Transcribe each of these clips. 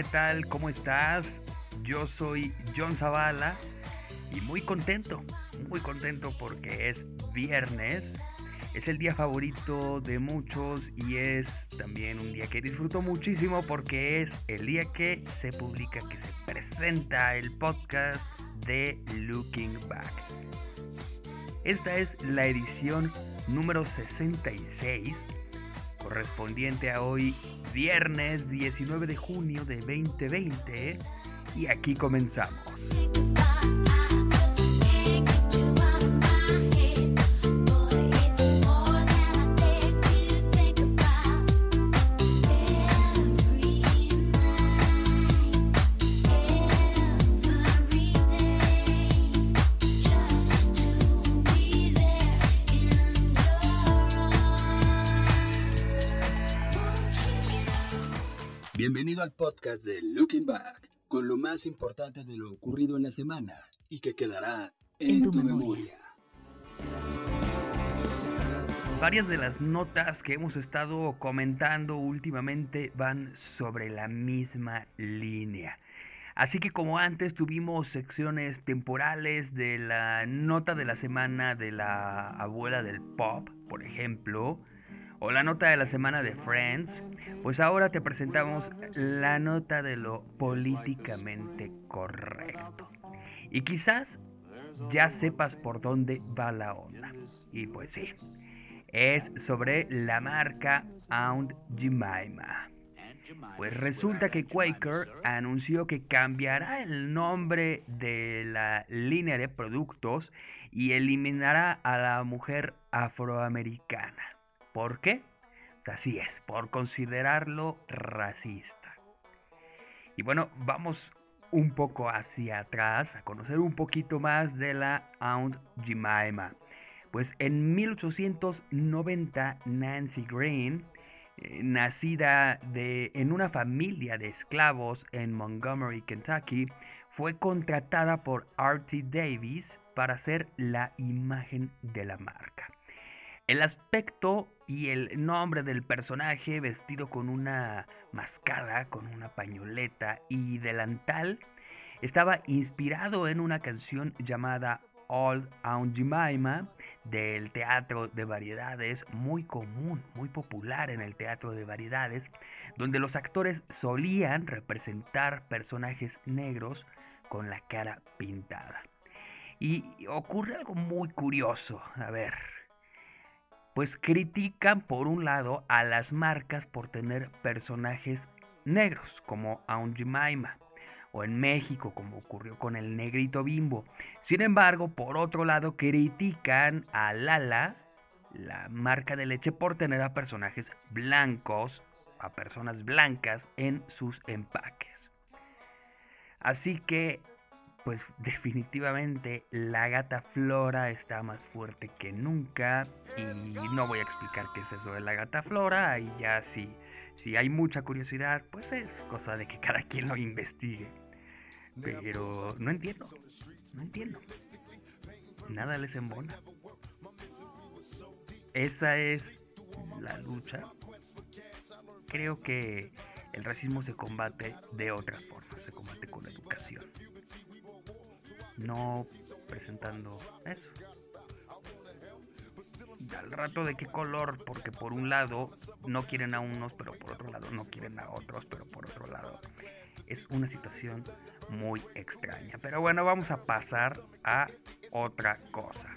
¿qué tal? ¿Cómo estás? Yo soy John Zavala y muy contento, muy contento porque es viernes. Es el día favorito de muchos y es también un día que disfruto muchísimo porque es el día que se publica, que se presenta el podcast de Looking Back. Esta es la edición número 66 correspondiente a hoy viernes 19 de junio de 2020 y aquí comenzamos. Bienvenido al podcast de Looking Back, con lo más importante de lo ocurrido en la semana y que quedará en, tu, memoria. Varias de las notas que hemos estado comentando últimamente van sobre la misma línea. Así que como antes tuvimos secciones temporales de la nota de la semana de la abuela del pop, por ejemplo, o la nota de la semana de Friends, pues ahora te presentamos la nota de lo políticamente correcto. Y quizás ya sepas por dónde va la onda. Y pues sí, es sobre la marca Aunt Jemima. Pues resulta que Quaker anunció que cambiará el nombre de la línea de productos y eliminará a la mujer afroamericana. ¿Por qué? Así es, por considerarlo racista. Y bueno, vamos un poco hacia atrás a conocer un poquito más de la Aunt Jemima. Pues en 1890 Nancy Green, eh, nacida en una familia de esclavos en Montgomery, Kentucky, fue contratada por Artie Davis para ser la imagen de la marca. El aspecto y el nombre del personaje vestido con una mascada, con una pañoleta y delantal estaba inspirado en una canción llamada All Aunt Jemima del teatro de variedades, muy común, muy popular en el teatro de variedades, donde los actores solían representar personajes negros con la cara pintada. Y ocurre algo muy curioso, a ver, pues critican por un lado a las marcas por tener personajes negros como Aunt Jemima o en México como ocurrió con el negrito bimbo. Sin embargo, por otro lado critican a Lala, la marca de leche por tener a personajes blancos, a personas blancas en sus empaques. Así que pues definitivamente la gata Flora está más fuerte que nunca y no voy a explicar qué es eso de la gata Flora y ya si, si hay mucha curiosidad pues es cosa de que cada quien lo investigue. Pero no entiendo, no entiendo. Nada les embona. Esa es la lucha. Creo que el racismo se combate de otras formas, se combate con educación no presentando eso. Al rato de qué color, porque por un lado no quieren a unos, pero por otro lado no quieren a otros, pero por otro lado es una situación muy extraña. Pero bueno, vamos a pasar a otra cosa.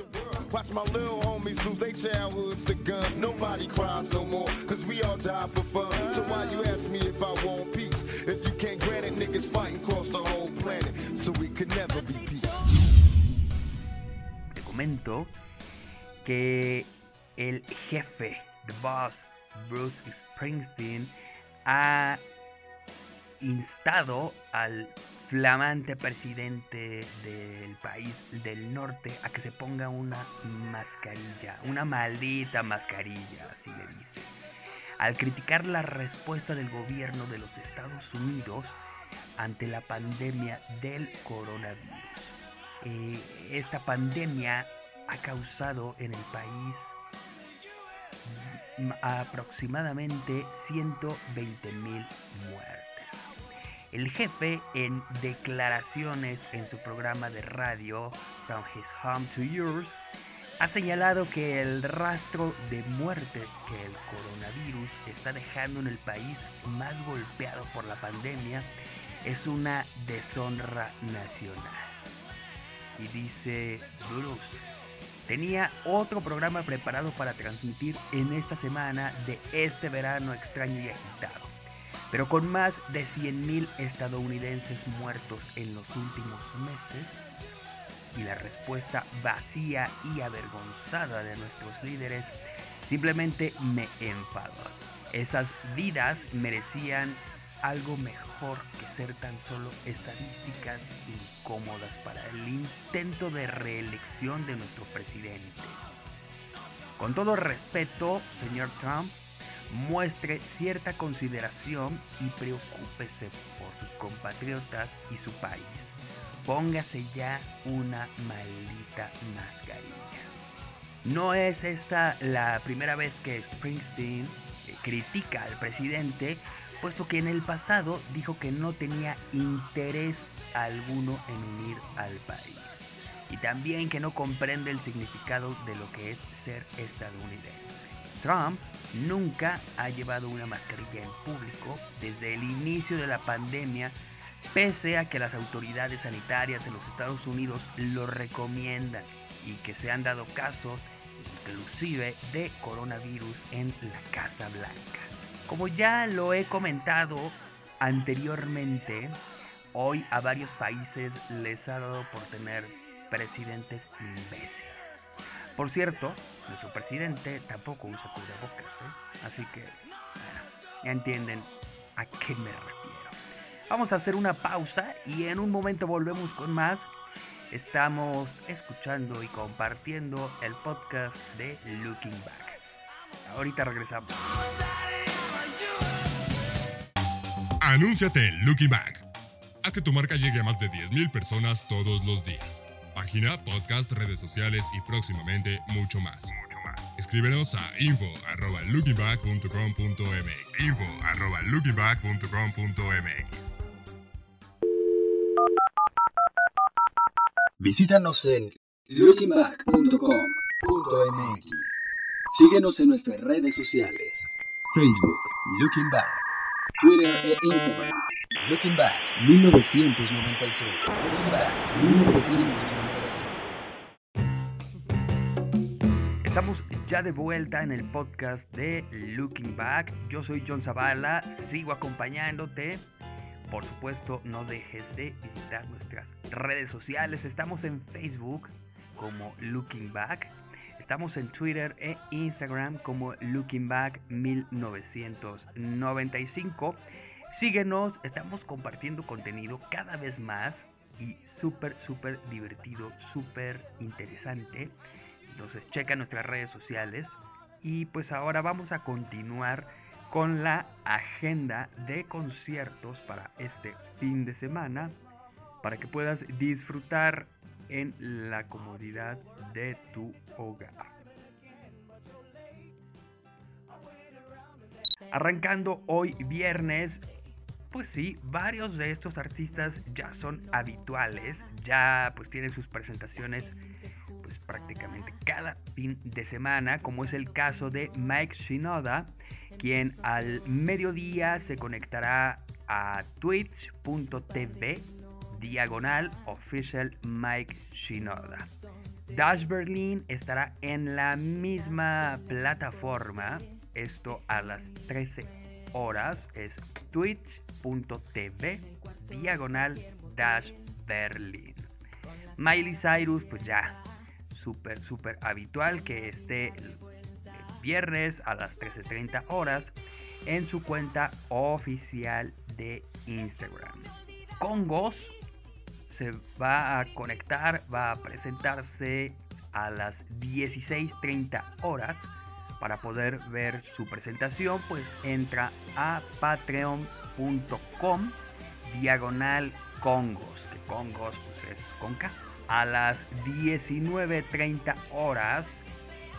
Te comento que el jefe, the boss, Bruce Springsteen, ha instado al flamante presidente del país del norte a que se ponga una mascarilla, una maldita mascarilla, así le dice. Al criticar la respuesta del gobierno de los Estados Unidos ante la pandemia del coronavirus. Eh, esta pandemia ha causado en el país aproximadamente 120 mil muertes. El jefe en declaraciones en su programa de radio From His Home to Yours ha señalado que el rastro de muerte que el coronavirus está dejando en el país más golpeado por la pandemia es una deshonra nacional. Y dice Bruce, tenía otro programa preparado para transmitir en esta semana de este verano extraño y agitado pero con más de 100.000 estadounidenses muertos en los últimos meses y la respuesta vacía y avergonzada de nuestros líderes simplemente me enfadó. Esas vidas merecían algo mejor que ser tan solo estadísticas incómodas para el intento de reelección de nuestro presidente. Con todo respeto, señor Trump, muestre cierta consideración y preocúpese por sus compatriotas y su país. Póngase ya una maldita mascarilla. No es esta la primera vez que Springsteen eh, critica al presidente, puesto que en el pasado dijo que no tenía interés alguno en unir al país. Y también que no comprende el significado de lo que es ser estadounidense. Trump nunca ha llevado una mascarilla en público desde el inicio de la pandemia, pese a que las autoridades sanitarias en los Estados Unidos lo recomiendan y que se han dado casos inclusive de coronavirus en la Casa Blanca. Como ya lo he comentado anteriormente, hoy a varios países les ha dado por tener presidentes imbéciles. Por cierto, nuestro presidente tampoco usa cubrebocas, ¿eh? así que ya entienden a qué me refiero. Vamos a hacer una pausa y en un momento volvemos con más. Estamos escuchando y compartiendo el podcast de Looking Back. Ahorita regresamos. Anúnciate Looking Back. Haz que tu marca llegue a más de 10.000 personas todos los días página, podcast, redes sociales y próximamente mucho más. Escríbenos a info arroba info arroba Visítanos en lookingback.com.mx. Síguenos en nuestras redes sociales. Facebook, Looking Back, Twitter e Instagram, Looking Back 1995. Looking Back 1995. Ya de vuelta en el podcast de Looking Back. Yo soy John Zavala, sigo acompañándote. Por supuesto, no dejes de visitar nuestras redes sociales. Estamos en Facebook como Looking Back. Estamos en Twitter e Instagram como Looking Back 1995. Síguenos, estamos compartiendo contenido cada vez más y súper, súper divertido, súper interesante. Entonces checa nuestras redes sociales y pues ahora vamos a continuar con la agenda de conciertos para este fin de semana para que puedas disfrutar en la comodidad de tu hogar. Arrancando hoy viernes pues sí, varios de estos artistas ya son habituales, ya pues tienen sus presentaciones prácticamente cada fin de semana, como es el caso de Mike Shinoda, quien al mediodía se conectará a twitch.tv diagonal official Mike Shinoda. Dash Berlin estará en la misma plataforma, esto a las 13 horas, es Twitch tv diagonal dash Berlin. Miley Cyrus, pues ya, súper, súper habitual que esté el viernes a las 13.30 horas en su cuenta oficial de Instagram. Congos se va a conectar, va a presentarse a las 16.30 horas. Para poder ver su presentación, pues entra a Patreon com diagonal Congos, que Congos pues es conca. A las 19.30 horas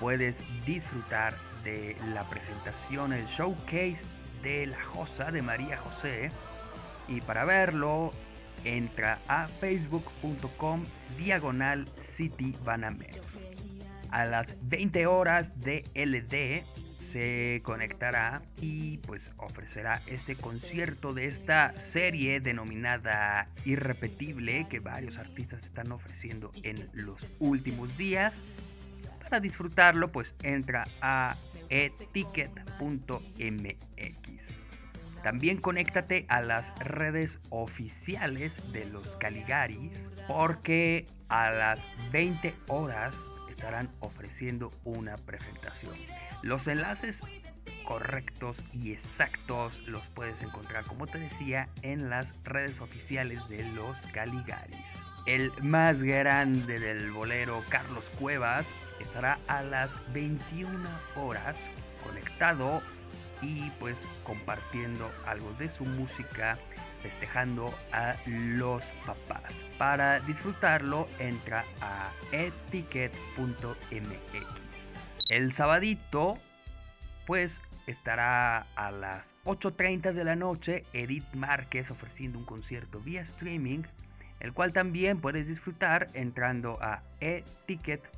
puedes disfrutar de la presentación, el showcase de la Josa de María José Y para verlo, entra a facebook.com diagonal City Banameros. A las 20 horas de LD se conectará y pues ofrecerá este concierto de esta serie denominada Irrepetible que varios artistas están ofreciendo en los últimos días. Para disfrutarlo pues entra a eticket.mx. También conéctate a las redes oficiales de los Caligaris porque a las 20 horas estarán ofreciendo una presentación. Los enlaces correctos y exactos los puedes encontrar, como te decía, en las redes oficiales de los Caligaris. El más grande del bolero, Carlos Cuevas, estará a las 21 horas conectado y pues compartiendo algo de su música, festejando a los papás. Para disfrutarlo entra a eticket.mx. El sabadito, pues estará a las 8.30 de la noche Edith Márquez ofreciendo un concierto vía streaming, el cual también puedes disfrutar entrando a eticket.mx.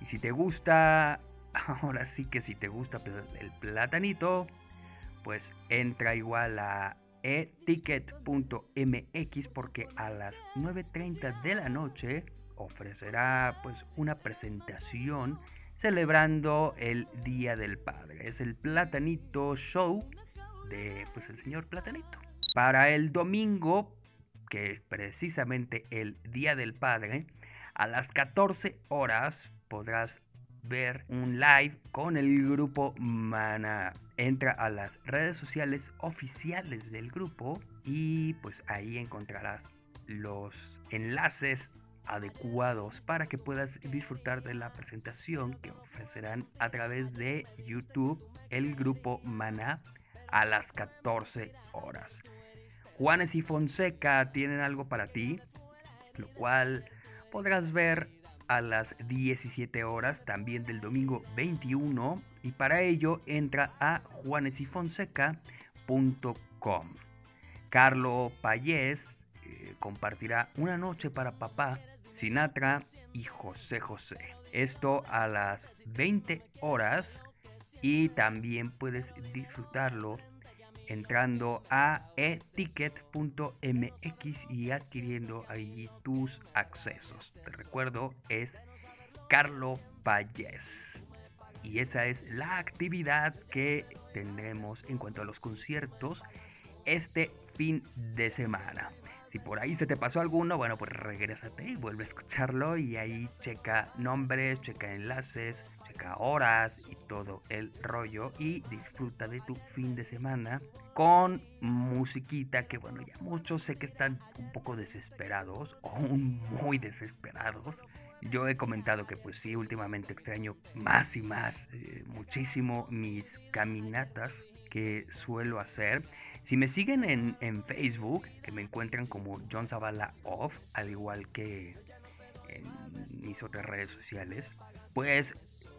Y si te gusta, ahora sí que si te gusta el platanito, pues entra igual a eticket.mx porque a las 9.30 de la noche ofrecerá pues una presentación celebrando el Día del Padre. Es el Platanito Show de pues el señor Platanito. Para el domingo, que es precisamente el Día del Padre, a las 14 horas podrás ver un live con el grupo Mana. Entra a las redes sociales oficiales del grupo y pues ahí encontrarás los enlaces adecuados para que puedas disfrutar de la presentación que ofrecerán a través de YouTube el grupo Mana a las 14 horas. Juanes y Fonseca tienen algo para ti, lo cual podrás ver a las 17 horas también del domingo 21 y para ello entra a juanesyfonseca.com. Carlo Payés eh, compartirá una noche para papá Sinatra y José José. Esto a las 20 horas y también puedes disfrutarlo entrando a eticket.mx y adquiriendo ahí tus accesos. Te recuerdo, es Carlo Payés. Y esa es la actividad que tendremos en cuanto a los conciertos este fin de semana. Si por ahí se te pasó alguno, bueno, pues regrésate y vuelve a escucharlo y ahí checa nombres, checa enlaces, checa horas y todo el rollo y disfruta de tu fin de semana con musiquita que bueno, ya muchos sé que están un poco desesperados o muy desesperados. Yo he comentado que pues sí, últimamente extraño más y más, eh, muchísimo mis caminatas que suelo hacer. Si me siguen en, Facebook, que me encuentran como John Zavala Off, al igual que en mis otras redes sociales, pues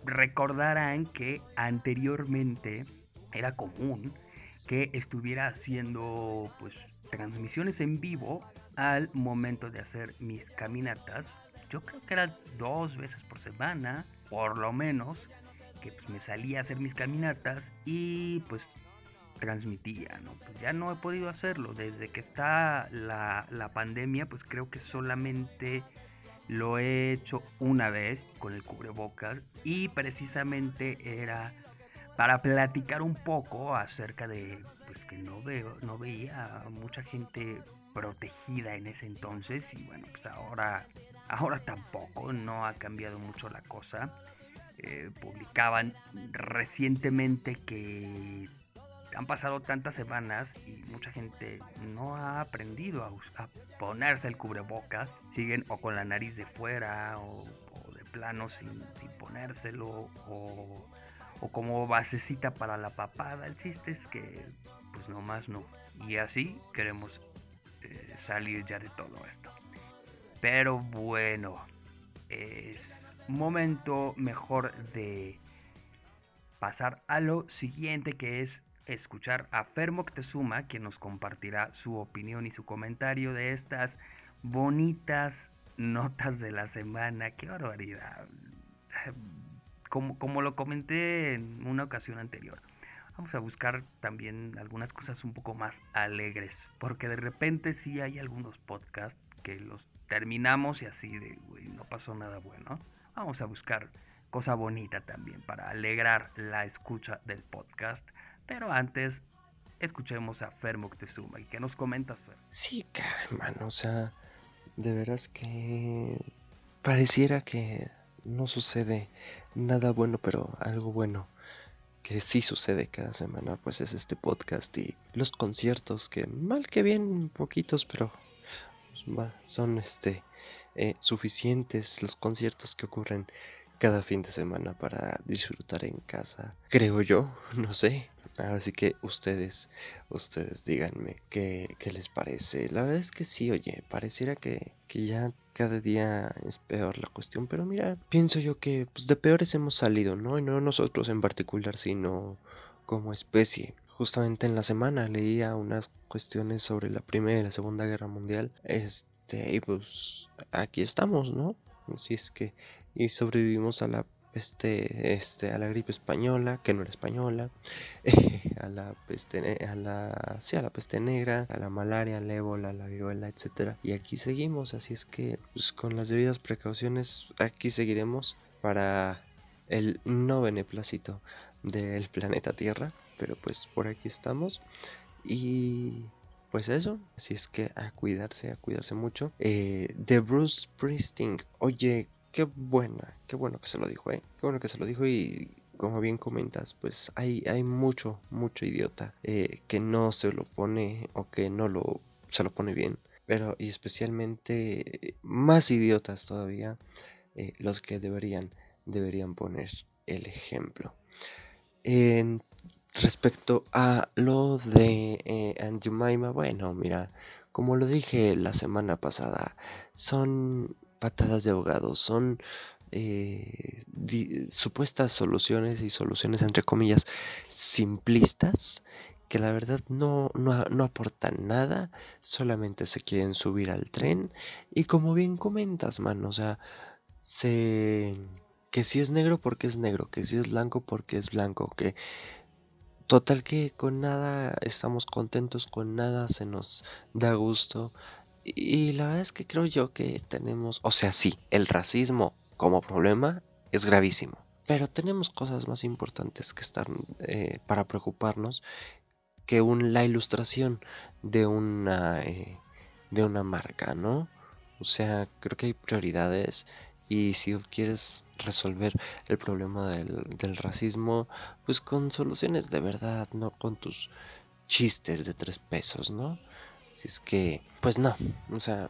recordarán que anteriormente era común que estuviera haciendo pues transmisiones en vivo al momento de hacer mis caminatas. Yo creo que era dos veces por semana, por lo menos, que pues, me salía a hacer mis caminatas y pues transmitía, ¿no? Pues ya no he podido hacerlo. Desde que está la, la, pandemia, pues creo que solamente lo he hecho una vez con el cubrebocas y precisamente era para platicar un poco acerca de pues que no veo, no veía mucha gente protegida en ese entonces y bueno, pues ahora ahora tampoco no ha cambiado mucho la cosa. Eh, publicaban recientemente que han pasado tantas semanas y mucha gente no ha aprendido a, ponerse el cubrebocas. Siguen o con la nariz de fuera o, de plano sin, ponérselo o, como basecita para la papada. El chiste es que pues nomás no. Y así queremos eh, salir ya de todo esto. Pero bueno, es momento mejor de pasar a lo siguiente que es escuchar a Fer Moctezuma, quien nos compartirá su opinión y su comentario de estas bonitas notas de la semana. ¡Qué barbaridad! Como, como lo comenté en una ocasión anterior, vamos a buscar también algunas cosas un poco más alegres, porque de repente sí hay algunos podcasts que los terminamos y así de, güey, no pasó nada bueno. Vamos a buscar cosa bonita también para alegrar la escucha del podcast. Pero antes, escuchemos a Fer Moctezuma. ¿Y qué nos comentas, Fer? Sí, hermano, o sea, de veras que pareciera que no sucede nada bueno, pero algo bueno que sí sucede cada semana, pues es este podcast y los conciertos que mal que bien poquitos, pero son este eh, suficientes los conciertos que ocurren cada fin de semana para disfrutar en casa. Creo yo, no sé. Ahora sí que ustedes, ustedes díganme qué, qué les parece. La verdad es que sí, oye, pareciera que, que, ya cada día es peor la cuestión. Pero mira, pienso yo que pues, de peores hemos salido, ¿no? Y no nosotros en particular, sino como especie. Justamente en la semana leía unas cuestiones sobre la Primera y la Segunda Guerra Mundial. Este, y pues aquí estamos, ¿no? Si es que y sobrevivimos a la peste, este, a la gripe española, que no era española, a la peste, a la, sí, a la peste negra, a la malaria, al ébola, a la viruela, etcétera. Y aquí seguimos, así es que, pues, con las debidas precauciones, aquí seguiremos para el no beneplácito del planeta Tierra, pero pues por aquí estamos y pues eso, así es que a cuidarse, a cuidarse mucho. Eh, de Bruce Springsteen, oye, qué buena, qué bueno que se lo dijo, ¿eh? Qué bueno que se lo dijo y como bien comentas, pues hay, hay mucho, mucho idiota eh, que no se lo pone o que no lo, se lo pone bien. Pero y especialmente más idiotas todavía eh, los que deberían, deberían poner el ejemplo. En, respecto a lo de eh, bueno, mira, como lo dije la semana pasada, son patadas de abogados, son eh, supuestas soluciones y soluciones entre comillas simplistas que la verdad no, no, aportan nada, solamente se quieren subir al tren. Y como bien comentas, man, o sea, se... que si es negro porque es negro, que si es blanco porque es blanco, que total que con nada estamos contentos, con nada se nos da gusto, y la verdad es que creo yo que tenemos, o sea, sí, el racismo como problema es gravísimo, pero tenemos cosas más importantes que estar eh, para preocuparnos que un, la ilustración de una, eh, de una marca, ¿no? O sea, creo que hay prioridades y si quieres resolver el problema del, racismo, pues con soluciones de verdad, no con tus chistes de tres pesos, ¿no? Si es que, pues no, o sea,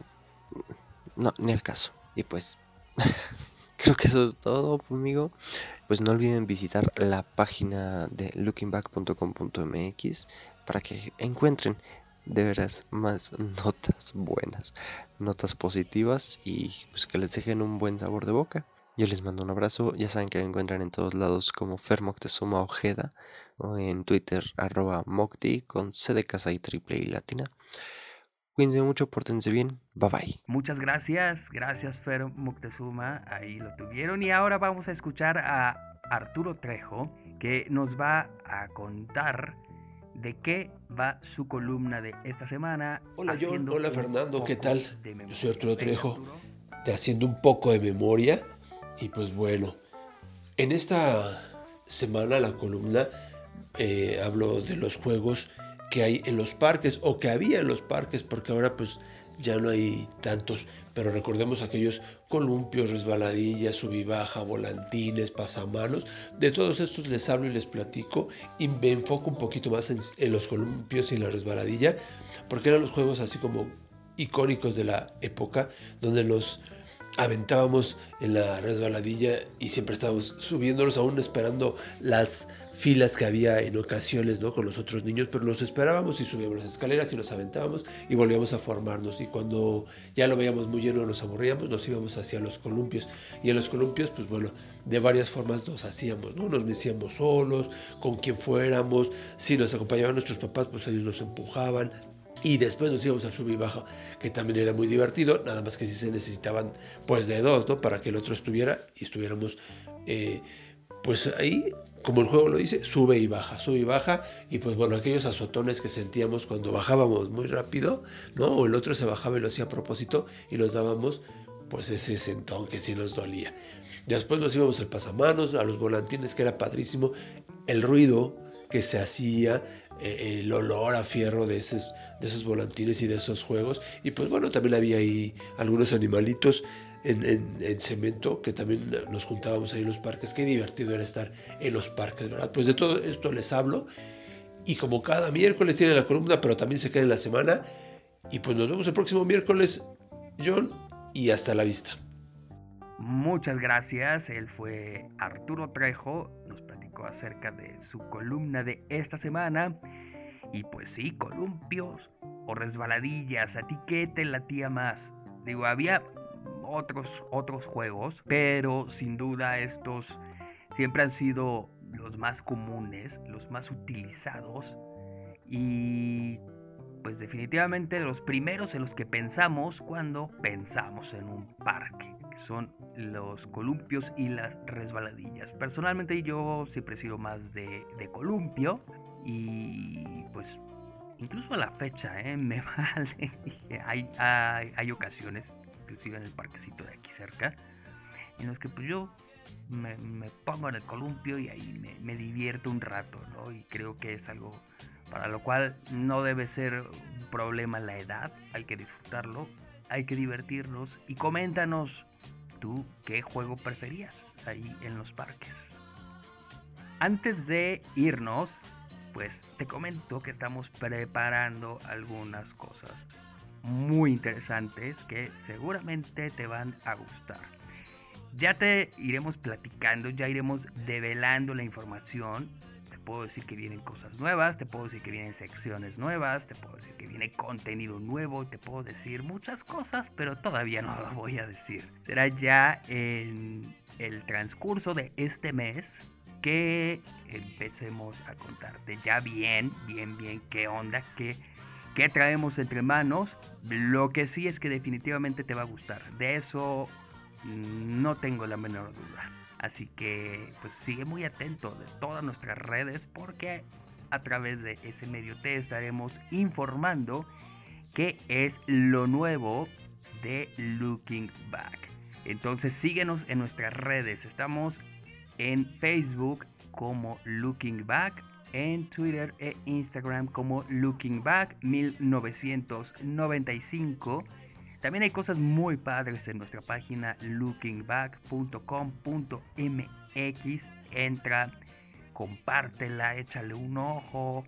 no, ni el caso. Y pues, creo que eso es todo, amigo. Pues no olviden visitar la página de lookingback.com.mx para que encuentren de veras más notas buenas, notas positivas y pues que les dejen un buen sabor de boca. Yo les mando un abrazo. Ya saben que me encuentran en todos lados como Fermoctezuma Ojeda o en Twitter arroba Mocti con C de casa y triple y latina. Cuídense mucho, pórtense bien. Bye bye. Muchas gracias. Gracias Fer Moctezuma. Ahí lo tuvieron. Y ahora vamos a escuchar a Arturo Trejo que nos va a contar de qué va su columna de esta semana. Hola John, hola Fernando, ¿qué tal? Yo soy Arturo Trejo, de Haciendo un poco de memoria. Y pues bueno, en esta semana la columna eh, hablo de los juegos que hay en los parques o que había en los parques porque ahora pues ya no hay tantos, pero recordemos aquellos columpios, resbaladillas, subibaja, volantines, pasamanos, de todos estos les hablo y les platico y me enfoco un poquito más en, los columpios y en la resbaladilla, porque eran los juegos así como icónicos de la época, donde nos aventábamos en la resbaladilla y siempre estábamos subiéndonos aún esperando las filas que había en ocasiones ¿no? con los otros niños, pero nos esperábamos y subíamos las escaleras y nos aventábamos y volvíamos a formarnos. Y cuando ya lo veíamos muy lleno, nos aburríamos, nos íbamos hacia los columpios. Y en los columpios, pues bueno, de varias formas nos hacíamos, ¿no? Nos metíamos solos, con quien fuéramos, si nos acompañaban nuestros papás, pues ellos nos empujaban, y después nos íbamos al sub y baja, que también era muy divertido, nada más que si se necesitaban pues de dos, ¿no? Para que el otro estuviera y estuviéramos eh, pues ahí, como el juego lo dice, sube y baja, sube y baja, y pues bueno, aquellos azotones que sentíamos cuando bajábamos muy rápido, ¿no? O el otro se bajaba y lo hacía a propósito y nos dábamos pues ese sentón que sí nos dolía. Después nos íbamos al pasamanos, a los volantines, que era padrísimo, el ruido que se hacía, eh, el olor a fierro de esos, de esos volantines y de esos juegos. Y pues bueno, también había ahí algunos animalitos en, en, cemento que también nos juntábamos ahí en los parques. Qué divertido era estar en los parques, ¿verdad? Pues de todo esto les hablo. Y como cada miércoles tiene la columna, pero también se queda en la semana. Y pues nos vemos el próximo miércoles, John, y hasta la vista. Muchas gracias, él fue Arturo Trejo, nos acerca de su columna de esta semana. Y pues sí, columpios o resbaladillas, a ti qué te latía más. Digo, había otros, otros juegos, pero sin duda estos siempre han sido los más comunes, los más utilizados y pues definitivamente los primeros en los que pensamos cuando pensamos en un parque son los columpios y las resbaladillas. Personalmente yo siempre he sido más de, columpio y pues incluso a la fecha ¿eh? me vale. hay, hay, ocasiones, inclusive en el parquecito de aquí cerca, en los que pues yo me, pongo en el columpio y ahí me, me, divierto un rato, ¿no? Y creo que es algo para lo cual no debe ser un problema la edad, hay que disfrutarlo, hay que divertirnos y coméntanos tú qué juego preferías ahí en los parques. Antes de irnos, pues te comento que estamos preparando algunas cosas muy interesantes que seguramente te van a gustar. Ya te iremos platicando, ya iremos develando la información puedo decir que vienen cosas nuevas, te puedo decir que vienen secciones nuevas, te puedo decir que viene contenido nuevo, te puedo decir muchas cosas, pero todavía no lo voy a decir. Será ya en el transcurso de este mes que empecemos a contarte ya bien, bien, bien qué onda, qué, qué traemos entre manos. Lo que sí es que definitivamente te va a gustar. De eso no tengo la menor duda. Así que pues sigue muy atento de todas nuestras redes porque a través de ese medio te estaremos informando qué es lo nuevo de Looking Back. Entonces síguenos en nuestras redes. Estamos en Facebook como Looking Back, en Twitter e Instagram como Looking Back 1995 también hay cosas muy padres en nuestra página lookingback.com.mx. Entra, compártela, échale un ojo.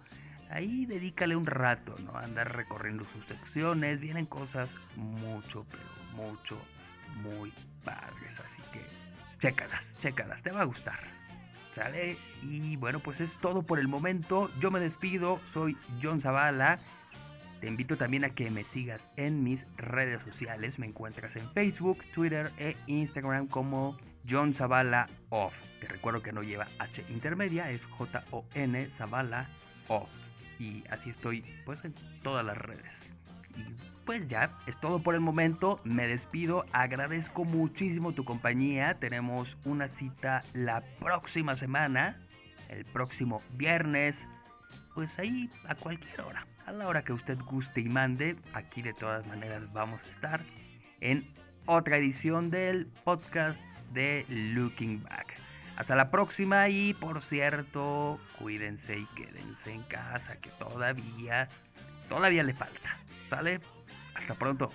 Ahí dedícale un rato, ¿no? Andar recorriendo sus secciones. Vienen cosas mucho, pero mucho, muy padres. Así que chécalas, chécalas, te va a gustar. ¿Sale? Y bueno, pues es todo por el momento. Yo me despido, soy John Zavala. Te invito también a que me sigas en mis redes sociales. Me encuentras en Facebook, Twitter e Instagram como John Zavala Off. Te recuerdo que no lleva H intermedia, es J-O-N Zavala Off. Y así estoy pues en todas las redes. Y pues ya, es todo por el momento. Me despido. Agradezco muchísimo tu compañía. Tenemos una cita la próxima semana. El próximo viernes. Pues ahí a cualquier hora a la hora que usted guste y mande. Aquí de todas maneras vamos a estar en otra edición del podcast de Looking Back. Hasta la próxima y por cierto, cuídense y quédense en casa que todavía, todavía le falta. ¿Sale? Hasta pronto.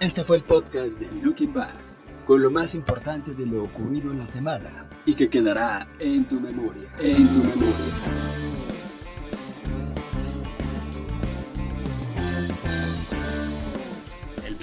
Este fue el podcast de Looking Back, con lo más importante de lo ocurrido en la semana y que quedará en tu memoria, en tu memoria.